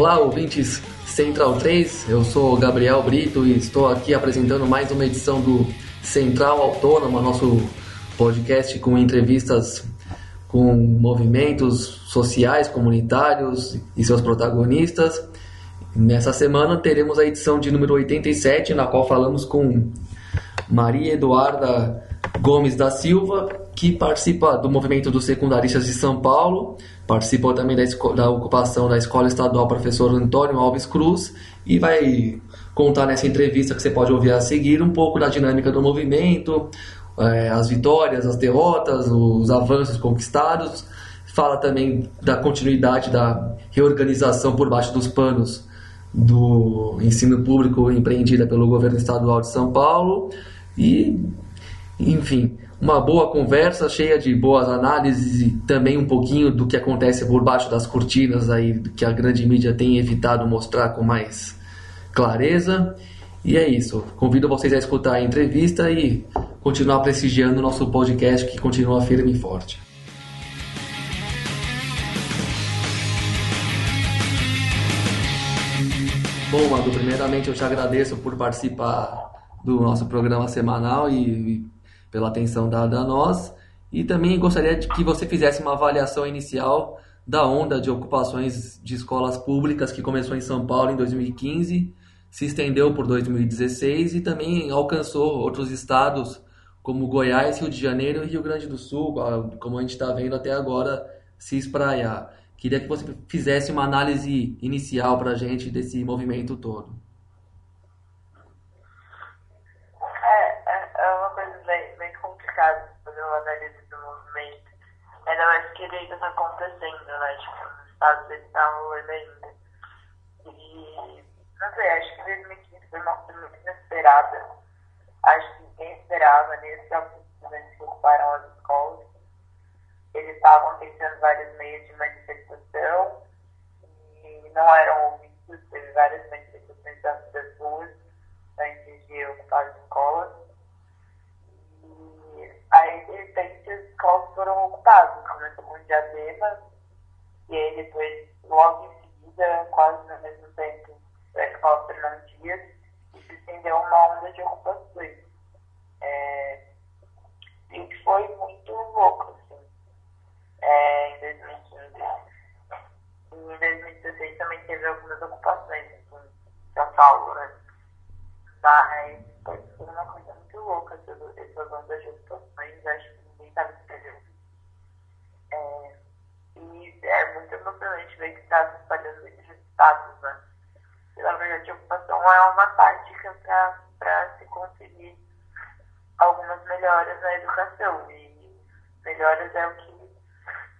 Olá, ouvintes Central 3. Eu sou Gabriel Brito e estou aqui apresentando mais uma edição do Central Autônoma, nosso podcast com entrevistas com movimentos sociais, comunitários e seus protagonistas. Nessa semana teremos a edição de número 87, na qual falamos com Maria Eduarda Gomes da Silva, que participa do movimento dos secundaristas de São Paulo, participou também da, da ocupação da Escola Estadual Professor Antônio Alves Cruz e vai contar nessa entrevista que você pode ouvir a seguir um pouco da dinâmica do movimento, é, as vitórias, as derrotas, os avanços conquistados. Fala também da continuidade da reorganização por baixo dos panos do ensino público empreendida pelo governo estadual de São Paulo e, enfim, uma boa conversa cheia de boas análises e também um pouquinho do que acontece por baixo das cortinas aí que a grande mídia tem evitado mostrar com mais clareza. E é isso. Convido vocês a escutar a entrevista e continuar prestigiando o nosso podcast que continua firme e forte. Bom, Madu, primeiramente eu te agradeço por participar do nosso programa semanal e, e pela atenção dada a nós. E também gostaria de que você fizesse uma avaliação inicial da onda de ocupações de escolas públicas que começou em São Paulo em 2015, se estendeu por 2016 e também alcançou outros estados como Goiás, Rio de Janeiro e Rio Grande do Sul, como a gente está vendo até agora se espraiar. Queria que você fizesse uma análise inicial para a gente desse movimento todo. É, é, é uma coisa bem, bem complicada fazer uma análise do movimento. Está acontecendo, né? Tipo, os estados estão ainda. E, não sei, acho que 2015 foi uma coisa muito inesperada. Acho que ninguém esperava nesse próprios estudantes que ocuparam as escolas. Eles estavam tentando vários meios de manifestação e não eram ouvidos. Teve várias manifestações das ruas antes de ocupar as escolas. E aí, de repente, as escolas foram ocupadas. Com Diadema e aí depois, logo em seguida, quase no mesmo tempo, a escola Fernando Dias e se estendeu uma onda de ocupações. É, e que foi muito louco, assim. É, em 2015. E em 2016 também teve algumas ocupações assim, em São Paulo, né? Mas foi uma coisa muito louca essas, ondas de ocupações. Acho que ninguém estava esperando. É, e é muito emocionante ver que está se espalhando entre os estados, né? E, na verdade, a ocupação é uma tática para se conseguir algumas melhoras na educação. E melhoras é o que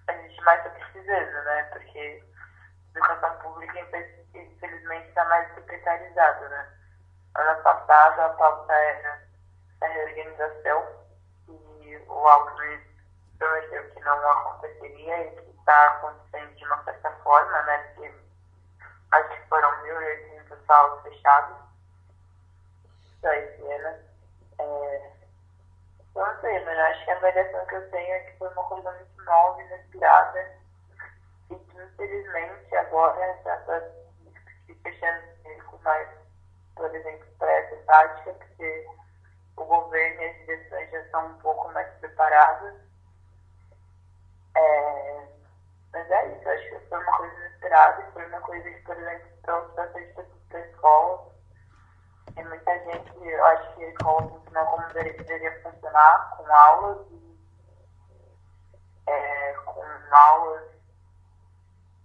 a gente mais está precisando, né? Porque a educação pública, infelizmente, está mais secretarizada, né? Ano passado, a pauta era a reorganização e o Alckmin prometeu que não aconteceria e que está acontecendo de uma certa forma, né? Porque acho que foram 1.800 salas fechadas só esse ano. É, não sei, mas acho que a avaliação que eu tenho é que foi uma coisa muito nova, inesperada, e que infelizmente agora já está se fechando com mais, por exemplo, para essa tática, porque o governo e as direções já estão um pouco mais preparadas. É, mas é isso, acho que foi uma coisa inesperada e foi uma coisa que, por exemplo, trouxe bastante pessoas para a escola. Tem muita gente, eu acho que a escola funcionou como deveria funcionar, com aulas e é, com aulas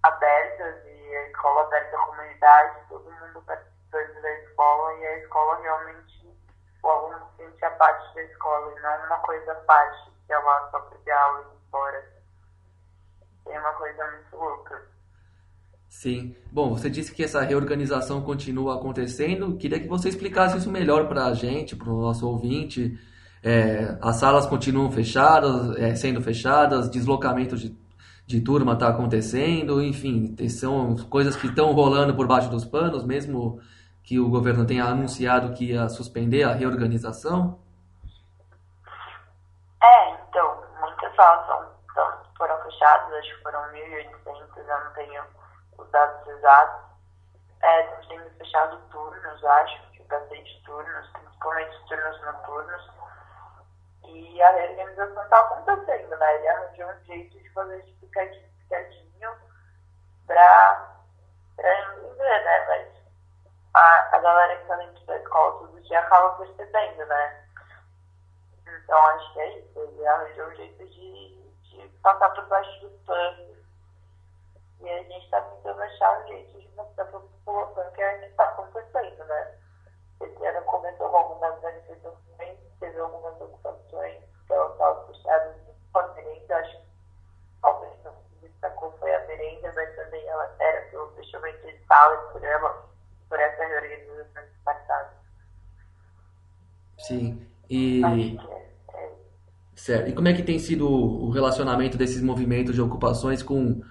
abertas e a escola aberta à comunidade, todo mundo participando da escola e a escola realmente, o aluno se sentia parte da escola e não uma coisa parte, que lá só para ter aula e ir fora. É uma coisa muito louca. Sim. Bom, você disse que essa reorganização continua acontecendo. Queria que você explicasse isso melhor para a gente, para o nosso ouvinte. É, as salas continuam fechadas, é, sendo fechadas, deslocamento de, de turma está acontecendo, enfim, são coisas que estão rolando por baixo dos panos, mesmo que o governo tenha anunciado que ia suspender a reorganização? É, então, muitas salas são, foram fechadas, acho que foram 1.800, eu não tenho os dados exatos, gente tem fechado turnos, acho, de bastante turnos, principalmente turnos noturnos. E a reorganização está acontecendo, né? Ele arranjou um jeito de fazer esse picadinho para entender, né? Mas a, a galera que está dentro da escola todo dia acaba percebendo, né? Então acho que é isso. Ele arranjou um jeito de, de passar por baixo do pano. E a gente está tentando achar um jeito de mostrar para a população que é o que está acontecendo, né? Esse ano começou com algumas manifestações, teve algumas ocupações, ela estava fechada com a merenda, acho que talvez não se destacou foi a merenda, mas também ela era pelo fechamento de salas por ela, por essa reorganização passada. Sim. E... É, é. Certo. E como é que tem sido o relacionamento desses movimentos de ocupações com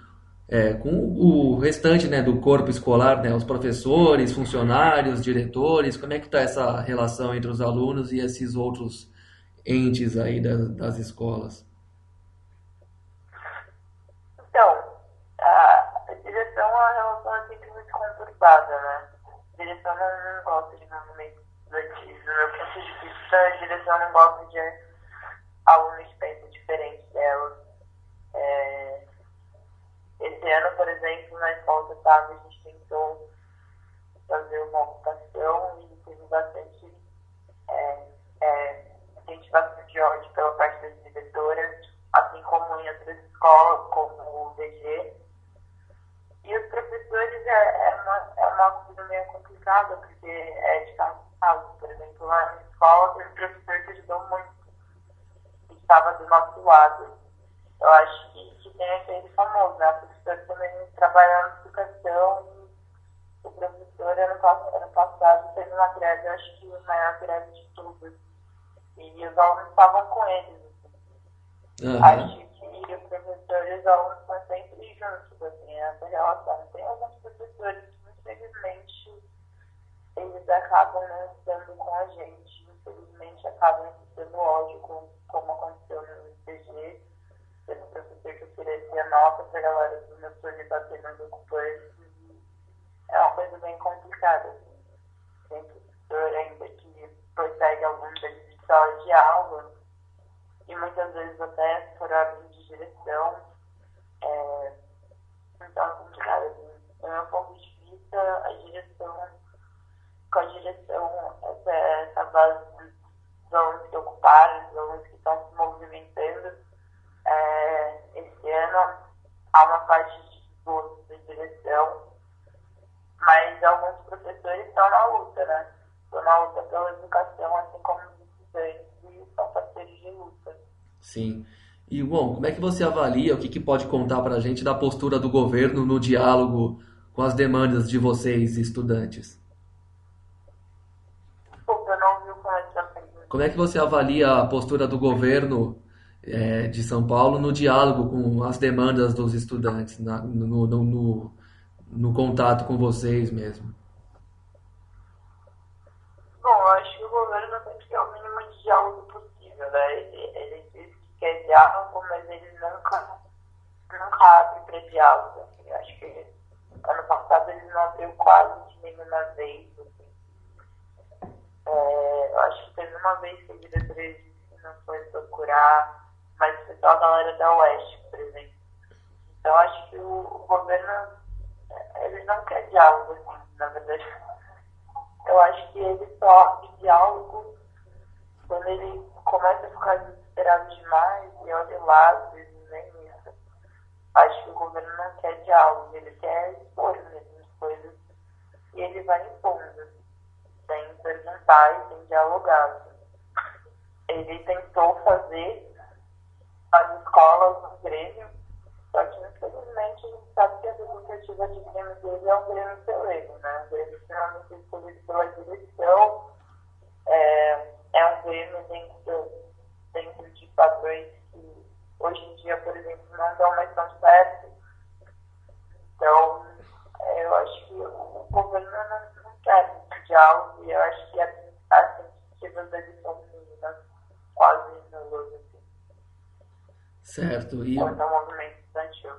é, com o restante né, do corpo escolar, né, os professores, funcionários, diretores, como é que está essa relação entre os alunos e esses outros entes aí das, das escolas? Então, a, direção, a relação é sempre muito conturbada, né? A direção não, não gosta de movimentos estudantis. Do meu ponto de vista, a direção não gosta de delas. É, esse ano, por exemplo, na escola eu estava, a gente tentou fazer uma ocupação e teve bastante é, é, incentivação de ódio pela parte das diretoras, assim como em outras escolas, como o DG. E os professores é, é, uma, é uma coisa meio complicada, porque é de caso caso. Por exemplo, lá na escola tem um professor que ajudou muito, que estava Eu acho que, que tem aquele famoso, né? professor também trabalhando na educação. O professor, ano, ano passado, teve uma greve, eu acho que a maior greve de todas. E os alunos estavam com eles. Uhum. Acho que os professores e os alunos estão sempre juntos, assim, essa relação. Tem alguns professores que, infelizmente, eles acabam não estando com a gente. Infelizmente, acabam sendo ódio, como aconteceu no IPG. Teve um oferecia nota para a galera do meu turno bater nos ocupantes. É uma coisa bem complicada. Assim. Tem professor ainda que persegue alguns deles de sala de aula e muitas vezes até por ordem de direção. É, então, é complicado. Do meu ponto de vista, a direção, com a direção, essa, essa base dos alunos que ocuparam, dos alunos que estão se movimentando, é, há uma parte de esforço de direção, mas alguns professores estão na luta, né? Estão na luta pela educação, assim como os estudantes, e são parceiros de luta. Sim. E, bom, como é que você avalia, o que, que pode contar para a gente da postura do governo no diálogo com as demandas de vocês, estudantes? Desculpa, eu não ouvi o Como é que você avalia a postura do governo é, de São Paulo no diálogo com as demandas dos estudantes, na, no, no, no, no, contato com vocês mesmo? Bom, acho que o governo tem que ter o mínimo de diálogo possível, né? Ele, diz que quer diálogo, mas ele nunca, nunca abre para diálogo. Assim. Acho que ano passado ele não abriu quase de nenhuma vez. Assim. É, acho que teve uma vez que a diretoria não foi procurar mas pessoal da galera da Oeste, por exemplo. Então, acho que o, o governo, é, ele não quer diálogo, assim, na verdade. Eu acho que ele só abre diálogo quando ele começa a ficar desesperado demais e olha lá, às vezes nem isso. Acho que o governo não quer diálogo, ele quer expor mesmo as coisas e ele vai impondo, sem perguntar e sem dialogar. Ele tentou fazer as escolas, no Grêmio, só que infelizmente a gente sabe que a iniciativa de Grêmio dele é um Grêmio celeiro, né? Um Grêmio extremamente escolhido pela direção, é, é um Grêmio dentro, dentro de padrões que hoje em dia, por exemplo, não dão mais tão certo. Então, eu acho que o governo não, quer muito diálogo e eu acho que as iniciativas dele são mínimas, quase nulas. Certo. E... Movimento estudantil.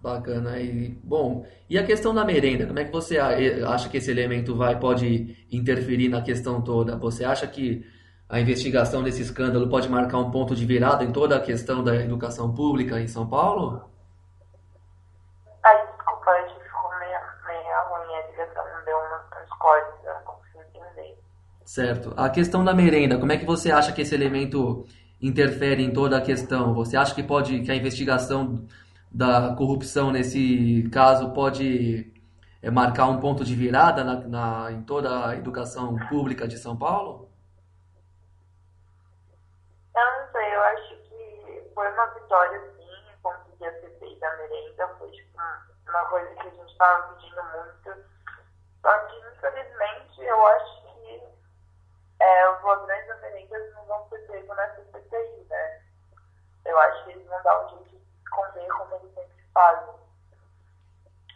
Bacana. E, bom, e a questão da merenda, como é que você acha que esse elemento vai pode interferir na questão toda? Você acha que a investigação desse escândalo pode marcar um ponto de virada em toda a questão da educação pública em São Paulo? Ai, desculpa, a gente ficou meio, meio ruim, a ligação não deu uns cortes, eu não consigo entender. Certo. A questão da merenda, como é que você acha que esse elemento interfere em toda a questão? Você acha que pode que a investigação da corrupção nesse caso pode é, marcar um ponto de virada na, na, em toda a educação pública de São Paulo? Eu não sei, eu acho que foi uma vitória sim, conseguir a CPI da merenda, foi tipo, uma coisa que a gente estava pedindo muito. Só que, infelizmente, eu acho que é, os ladrões da merenda não vão ser pegos nessa? Eu acho que eles vão dar um jeito esconder como eles sempre fazem.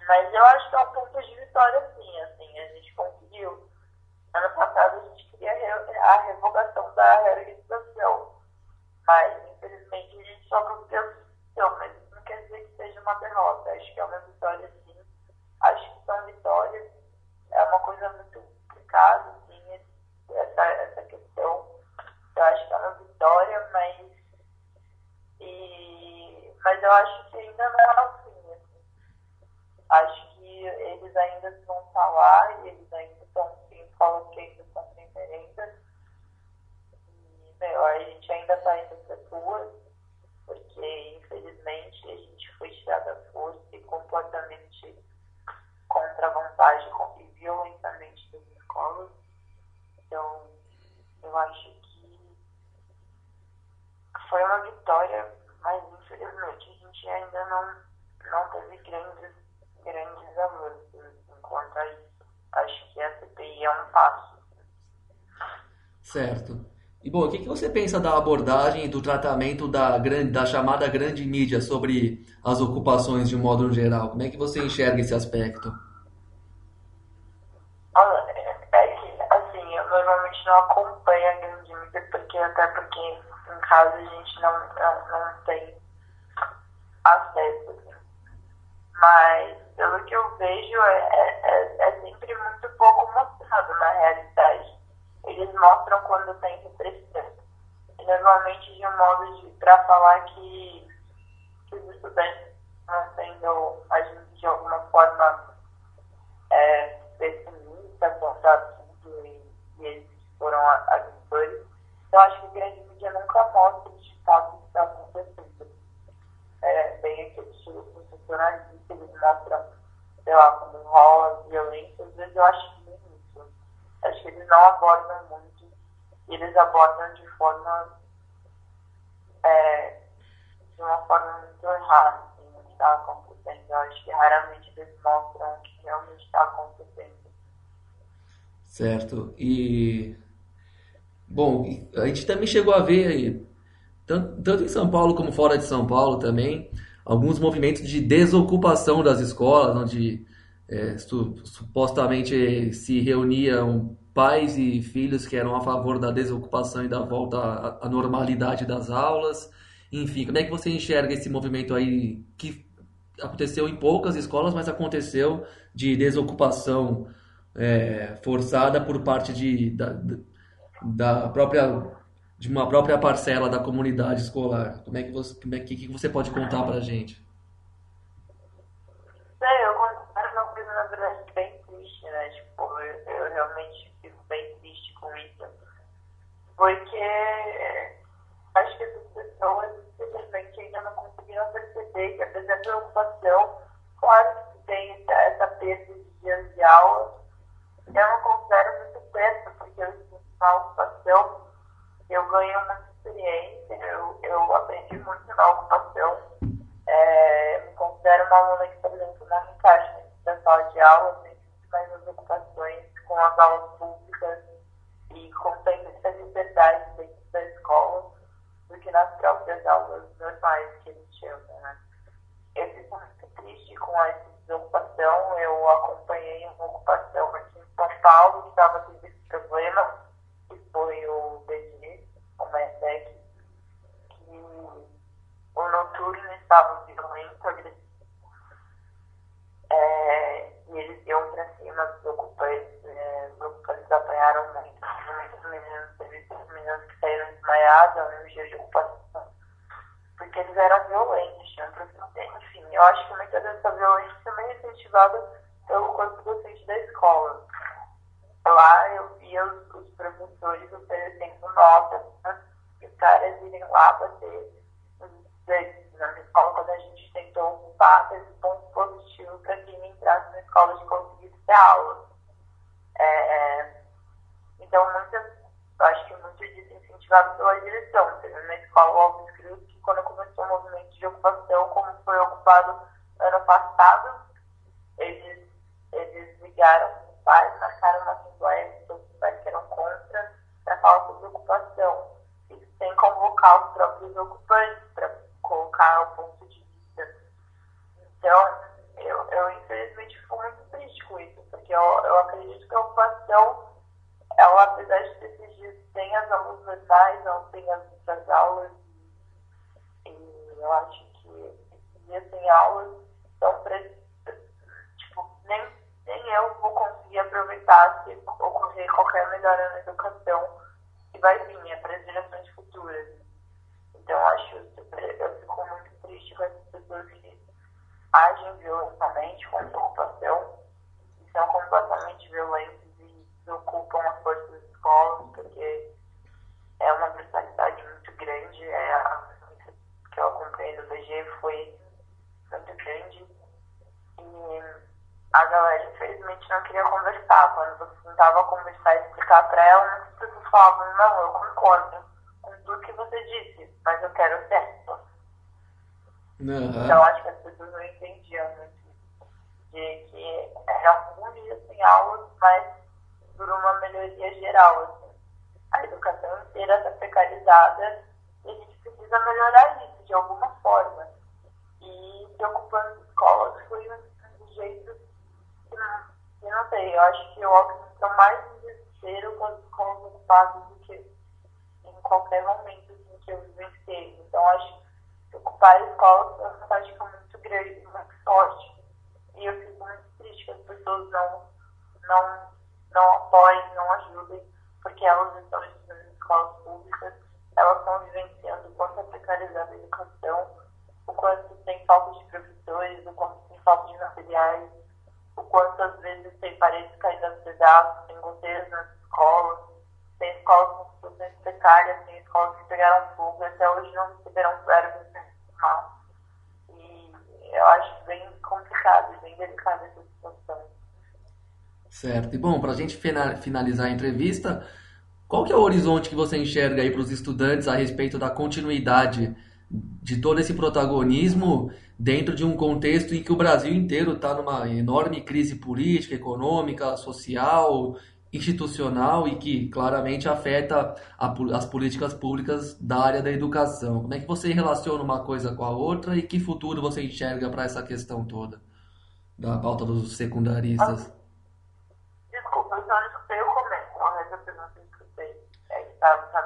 Mas eu acho que é um ponto de vitória, sim. Assim, a gente conseguiu. Ano passado a gente queria a revogação da realização. Mas, infelizmente, a gente só conseguiu a Mas isso não quer dizer que seja uma derrota. Acho que é uma vitória, sim. Acho que são vitórias. É uma coisa muito complicada, assim, essa, essa questão. Eu acho que é uma vitória, mas. E mas eu acho que ainda não é assim. assim. Acho que eles ainda vão falar e eles ainda estão sim, falam que ainda estão sem merenda. E, meu, a gente ainda está indo para rua, porque infelizmente a gente foi tirada a força e completamente contra a vontade e violentamente das escolas. Então, eu acho que foi uma vitória mas infelizmente a gente ainda não, não teve grandes, grandes avanços enquanto a isso. Acho que a CPI é um passo. Certo. E bom, o que, que você pensa da abordagem e do tratamento da, grande, da chamada grande mídia sobre as ocupações de um modo geral? Como é que você enxerga esse aspecto? Olha, é que, assim, eu normalmente não acompanho a grande mídia, porque até porque em casa a gente não, não, não tem acesso. Mas, pelo que eu vejo, é, é, é, é sempre muito pouco mostrado na realidade. Eles mostram quando tem repressão. E normalmente de um modo de para falar que, que os estudantes estão sendo agindo de alguma forma é, pessimista contra e, e eles foram agressores. Então acho que a grande mídia nunca mostra de fato o que está acontecendo. É bem aquele estilo sensacionalista, eles mostram, sei lá, como rola violência, às vezes eu acho que isso. Acho que eles não abordam muito, eles abordam de forma é, de uma forma muito errada, assim, o que está acontecendo. Eu acho que raramente eles mostram o que realmente está acontecendo. Certo. E Bom, a gente também chegou a ver, tanto, tanto em São Paulo como fora de São Paulo também, alguns movimentos de desocupação das escolas, onde é, su, supostamente se reuniam pais e filhos que eram a favor da desocupação e da volta à, à normalidade das aulas. Enfim, como é que você enxerga esse movimento aí que aconteceu em poucas escolas, mas aconteceu de desocupação é, forçada por parte de, da, da própria de uma própria parcela da comunidade escolar. Como é que você, como é que, que você pode contar para a gente? É, eu considero na verdade, bem triste, né? Tipo, eu, realmente fico bem triste com isso. Porque acho que essas pessoas simplesmente ainda não conseguiram perceber que, apesar da preocupação, claro que tem essa perda de dias de aula, eu não considero muito perto, porque eu na ocupação, da eles eram violentos, tinham enfim, eu acho que muita dessa violência também é incentivada pelo corpo docente da escola. Lá eu via os, os professores oferecendo notas para os caras irem lá bater na escola quando a gente tentou ocupar, esse ponto positivo para quem entrasse na escola de conseguir ter aula. É, é, então, muitas, eu acho que muito disso incentivado pela direção. Na escola o Alves Cruz, que quando começou o movimento de ocupação, como foi ocupado ano passado, eles, eles ligaram os pais, marcaram uma assembleia os pais que eram contra, para falar sobre ocupação. E sem convocar os próprios ocupantes, para colocar o ponto de vista. Então, eu, eu infelizmente fico muito triste com isso, porque eu, eu acredito que a ocupação, ela, apesar de ter dias sem as aulas normais, não tem as outras aulas, eu acho que dias sem aulas são para tipo, nem, nem eu vou conseguir aproveitar se ocorrer qualquer melhora na educação que vai vir, é para as gerações futuras. Então, acho, eu fico muito triste com essas pessoas que agem violentamente contra a ocupação e são completamente violentos e ocupam as forças das escolas, porque é uma brutalidade muito grande. É a que eu foi muito grande. E a galera, infelizmente, não queria conversar. Quando você tentava conversar e explicar para ela, muitas pessoas falavam: não, eu concordo com tudo que você disse, mas eu quero certo. Uhum. Então, acho que as pessoas não entendiam muito de que era algum dia sem aulas, mas por uma melhoria geral. Assim. A educação inteira está precarizada e a gente precisa melhorar isso de alguma forma. E preocupando escolas foi um, jeito que eu não sei, eu acho que o óbvio está mais em desespero com as escolas ocupadas do que em qualquer momento assim, que eu vivenciei. Então, acho que ocupar a escola foi uma prática muito grande, muito forte. E eu fico muito triste que as pessoas não, não, não apoiem, não ajudem, porque elas estão estudando em escolas públicas, elas estão vivenciando o precarizada a educação, o quanto tem falta de professores, o quanto tem falta de materiais, o quanto às vezes tem paredes caídas aos pedaços, tem goteiras nas escolas, tem escolas com situações precárias, tem escolas que pegaram fogo até hoje não receberam verbas mal. E eu acho bem complicado bem delicada essa situação. Certo. E bom, para a gente finalizar a entrevista, qual que é o horizonte que você enxerga aí para os estudantes a respeito da continuidade de todo esse protagonismo dentro de um contexto em que o Brasil inteiro está numa enorme crise política, econômica, social, institucional e que claramente afeta a, as políticas públicas da área da educação. Como é que você relaciona uma coisa com a outra e que futuro você enxerga para essa questão toda da pauta dos secundaristas? Desculpa, eu só não escutei o começo, mas eu É tá, tá.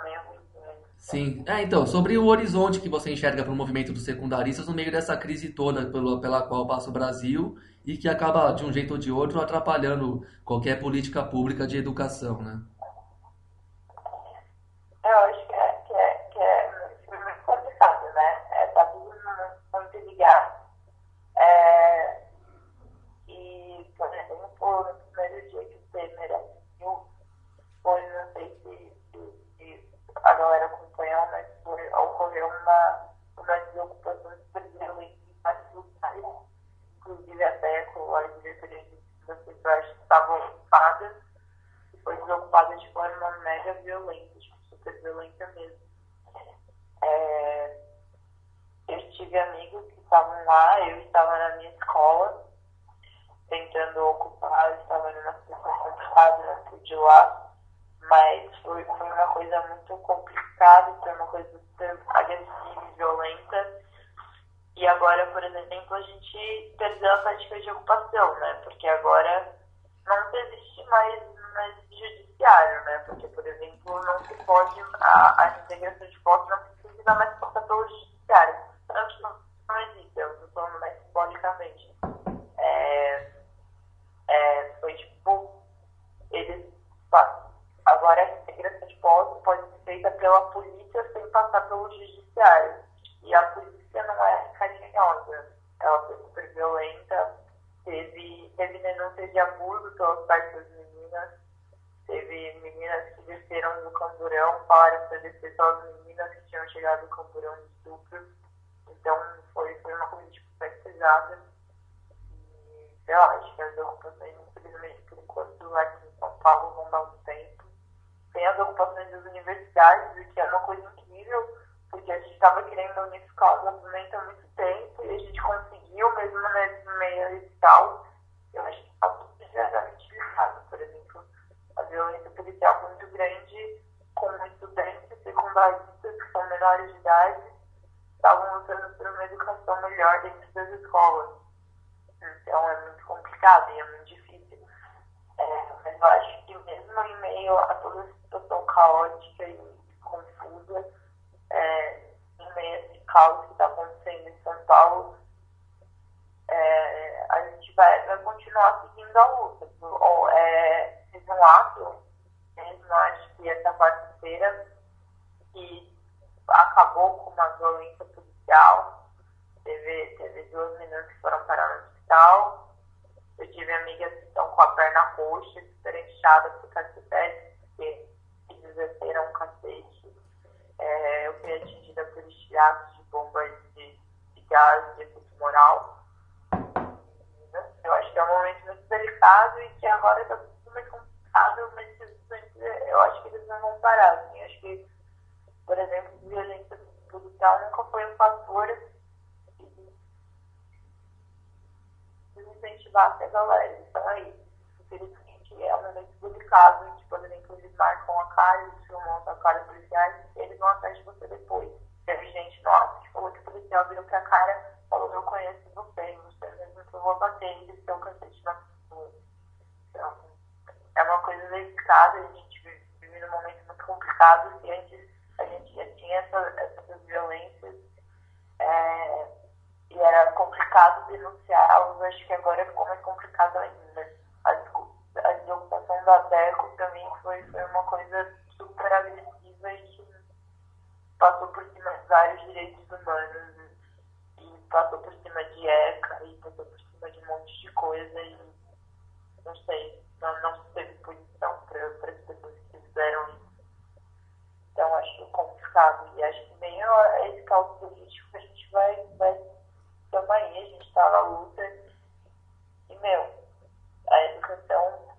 Sim. É, então, sobre o horizonte que você enxerga para o movimento dos secundaristas no meio dessa crise toda pela, pela qual passa o Brasil e que acaba, de um jeito ou de outro, atrapalhando qualquer política pública de educação, né? Eu acho que é, que é, que é muito complicado, né? É, tá tudo muito ligado. É, e, por exemplo, no primeiro dia que o Temer assumiu, foi, não sei se, se, se a galera acompanhou, mas foi, ocorreu uma, uma desocupação extrema em vários lugares inclusive até com as diretorias das pessoas estavam ocupadas, e foi desocupada de forma mega violenta, tipo, super violenta mesmo. É, eu tive amigos que estavam lá, eu estava na minha escola, tentando ocupar, eu estava numa situação complicada de lá, mas foi, foi uma coisa muito complicada, foi uma coisa super agressiva e violenta e agora, por exemplo, a gente perdeu a prática de ocupação, né? Porque agora não existe mais, mais judiciário, né? Porque, por exemplo, não se pode, a, a integração de posse não precisa mais passar pelo judiciário. Mais simbolicamente. É, é, foi tipo, eles agora a integração de posse pode ser feita pela polícia sem passar pelo judiciário. E a polícia não é carinhosa, ela foi super violenta, teve, teve denúncias de abuso pelos pais das meninas, teve meninas que desceram do camburão, falaram para descer só as meninas que tinham chegado do camburão de estupro. Então foi, foi uma coisa pesada. E sei lá, acho que as ocupações, infelizmente, por enquanto, aqui em São Paulo vão dar um tempo. Tem as ocupações das universidades, o que é uma coisa incrível, porque a gente estava querendo unificar o movimento há muito tempo e a gente conseguiu, mesmo nesse meio e tal. Eu acho que está tudo diretamente ligado, por exemplo, a violência policial muito grande com estudantes secundaristas que são menores de idade, estavam lutando por uma educação melhor dentro das escolas. Então é muito complicado e é muito difícil. É, mas eu acho que mesmo em meio a toda essa situação caótica e confusa, é, em meio a esse caos que está acontecendo em São Paulo, é, a gente vai, vai continuar seguindo a luta. Ou, é, teve um ato, mesmo acho que essa quarta-feira, que acabou com uma violência policial. Teve, teve duas meninas que foram parar no hospital. Eu tive amigas que estão com a perna roxa, super inchada cacetete, porque eles desceram um cacete. É, eu fui atingida por estilhaços de bombas de, de gás de efeito moral. Eu acho que é um momento muito delicado e que agora está tudo muito complicado, mas eu acho que eles não vão parar. Assim. Acho que, por exemplo, violência policial nunca foi um fator que incentivasse a galera. Eles estão aí. Infelizmente, é um momento delicado. A gente, por exemplo, eles marcam a cara, eles filmam a cara policiais e eles vão atrás de você depois. Teve gente no ato que falou que o policial virou pra cara e falou: Eu conheço você, você mesmo que eu vou bater e desceu o cacete na pessoa. Então, é uma coisa delicada. A gente vive num momento muito complicado que antes tinha essa, essas violências é, e era complicado denunciá-los. Acho que agora ficou mais complicado ainda. A, a desocupação da DECO, mim, foi, foi uma coisa super agressiva e que passou por cima de vários direitos humanos e passou por cima de ECA e passou por cima de um monte de coisa e não sei, não, não teve punição para as pessoas que fizeram isso. Então acho complicado. E acho que a esse caos político a gente vai, vai aí, a gente está na luta. E meu, a educação,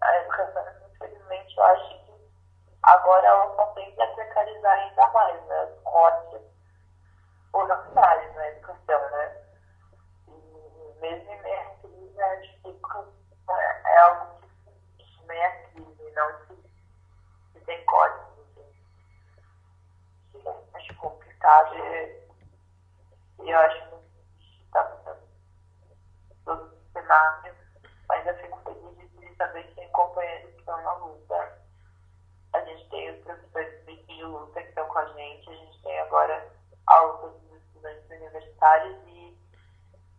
a educação, infelizmente, eu acho que agora ela só tende a precarizar ainda mais, né? Os cortes orçamentários na educação, né? E mesmo em meio à crise, acho que é algo que meio à crise, não se, se tem cortes complicado e eu acho que está mudando todo o cenário, mas eu fico feliz de saber que tem companheiros que estão na luta. A gente tem os professores de luta que estão com a gente, a gente tem agora a luta dos estudantes universitários e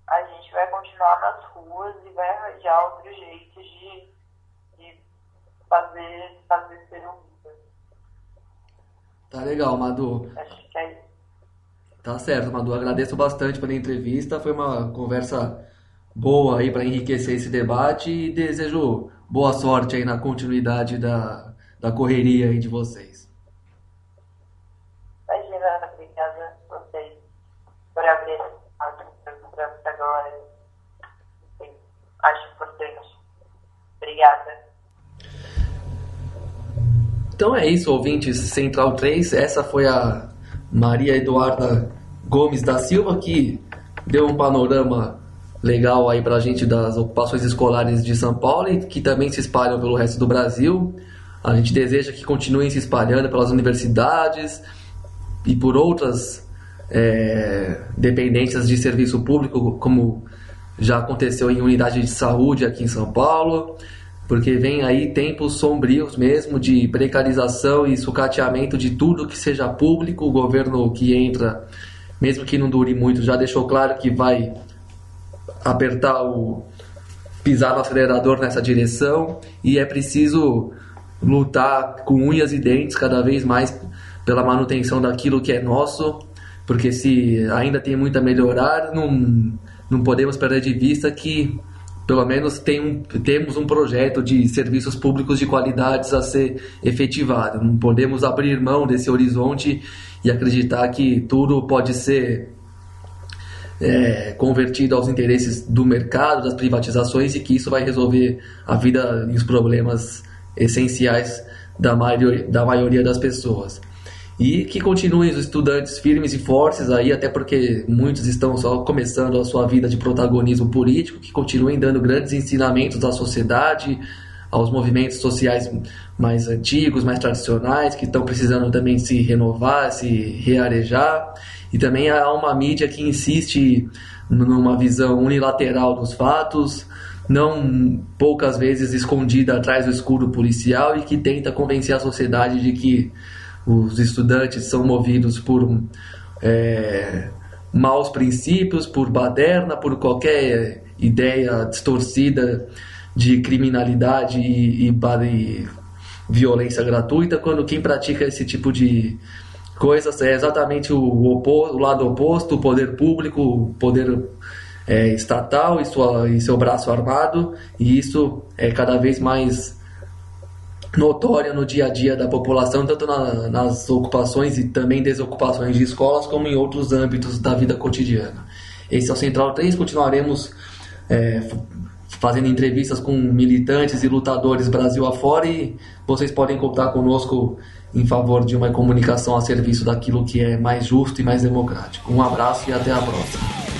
a gente vai continuar nas ruas e vai arranjar outros jeitos de, de fazer, fazer ser ouvido. Tá legal, Madu. Acho que é isso. Tá certo, Madu. Agradeço bastante pela entrevista. Foi uma conversa boa aí para enriquecer esse debate e desejo boa sorte aí na continuidade da, da correria aí de vocês. Imagina, obrigada a vocês por abrir para a galera. Acho importante. Obrigada. Então é isso, ouvintes Central 3. Essa foi a Maria Eduarda Gomes da Silva que deu um panorama legal aí pra gente das ocupações escolares de São Paulo e que também se espalham pelo resto do Brasil. A gente deseja que continuem se espalhando pelas universidades e por outras é, dependências de serviço público, como já aconteceu em unidade de saúde aqui em São Paulo porque vem aí tempos sombrios mesmo de precarização e sucateamento de tudo que seja público. O governo que entra, mesmo que não dure muito, já deixou claro que vai apertar o pisar no acelerador nessa direção e é preciso lutar com unhas e dentes cada vez mais pela manutenção daquilo que é nosso, porque se ainda tem muito a melhorar, não, não podemos perder de vista que pelo menos tem um, temos um projeto de serviços públicos de qualidades a ser efetivado. Não podemos abrir mão desse horizonte e acreditar que tudo pode ser é, convertido aos interesses do mercado, das privatizações e que isso vai resolver a vida e os problemas essenciais da maioria, da maioria das pessoas. E que continuem os estudantes firmes e fortes aí, até porque muitos estão só começando a sua vida de protagonismo político, que continuem dando grandes ensinamentos à sociedade, aos movimentos sociais mais antigos, mais tradicionais, que estão precisando também se renovar, se rearejar. E também há uma mídia que insiste numa visão unilateral dos fatos, não poucas vezes escondida atrás do escudo policial e que tenta convencer a sociedade de que os estudantes são movidos por é, maus princípios, por baderna, por qualquer ideia distorcida de criminalidade e, e, e violência gratuita, quando quem pratica esse tipo de coisas é exatamente o, oposto, o lado oposto, o poder público, o poder é, estatal e, sua, e seu braço armado, e isso é cada vez mais notória no dia a dia da população, tanto na, nas ocupações e também desocupações de escolas, como em outros âmbitos da vida cotidiana. Esse é o Central 3, continuaremos é, fazendo entrevistas com militantes e lutadores Brasil afora e vocês podem contar conosco em favor de uma comunicação a serviço daquilo que é mais justo e mais democrático. Um abraço e até a próxima.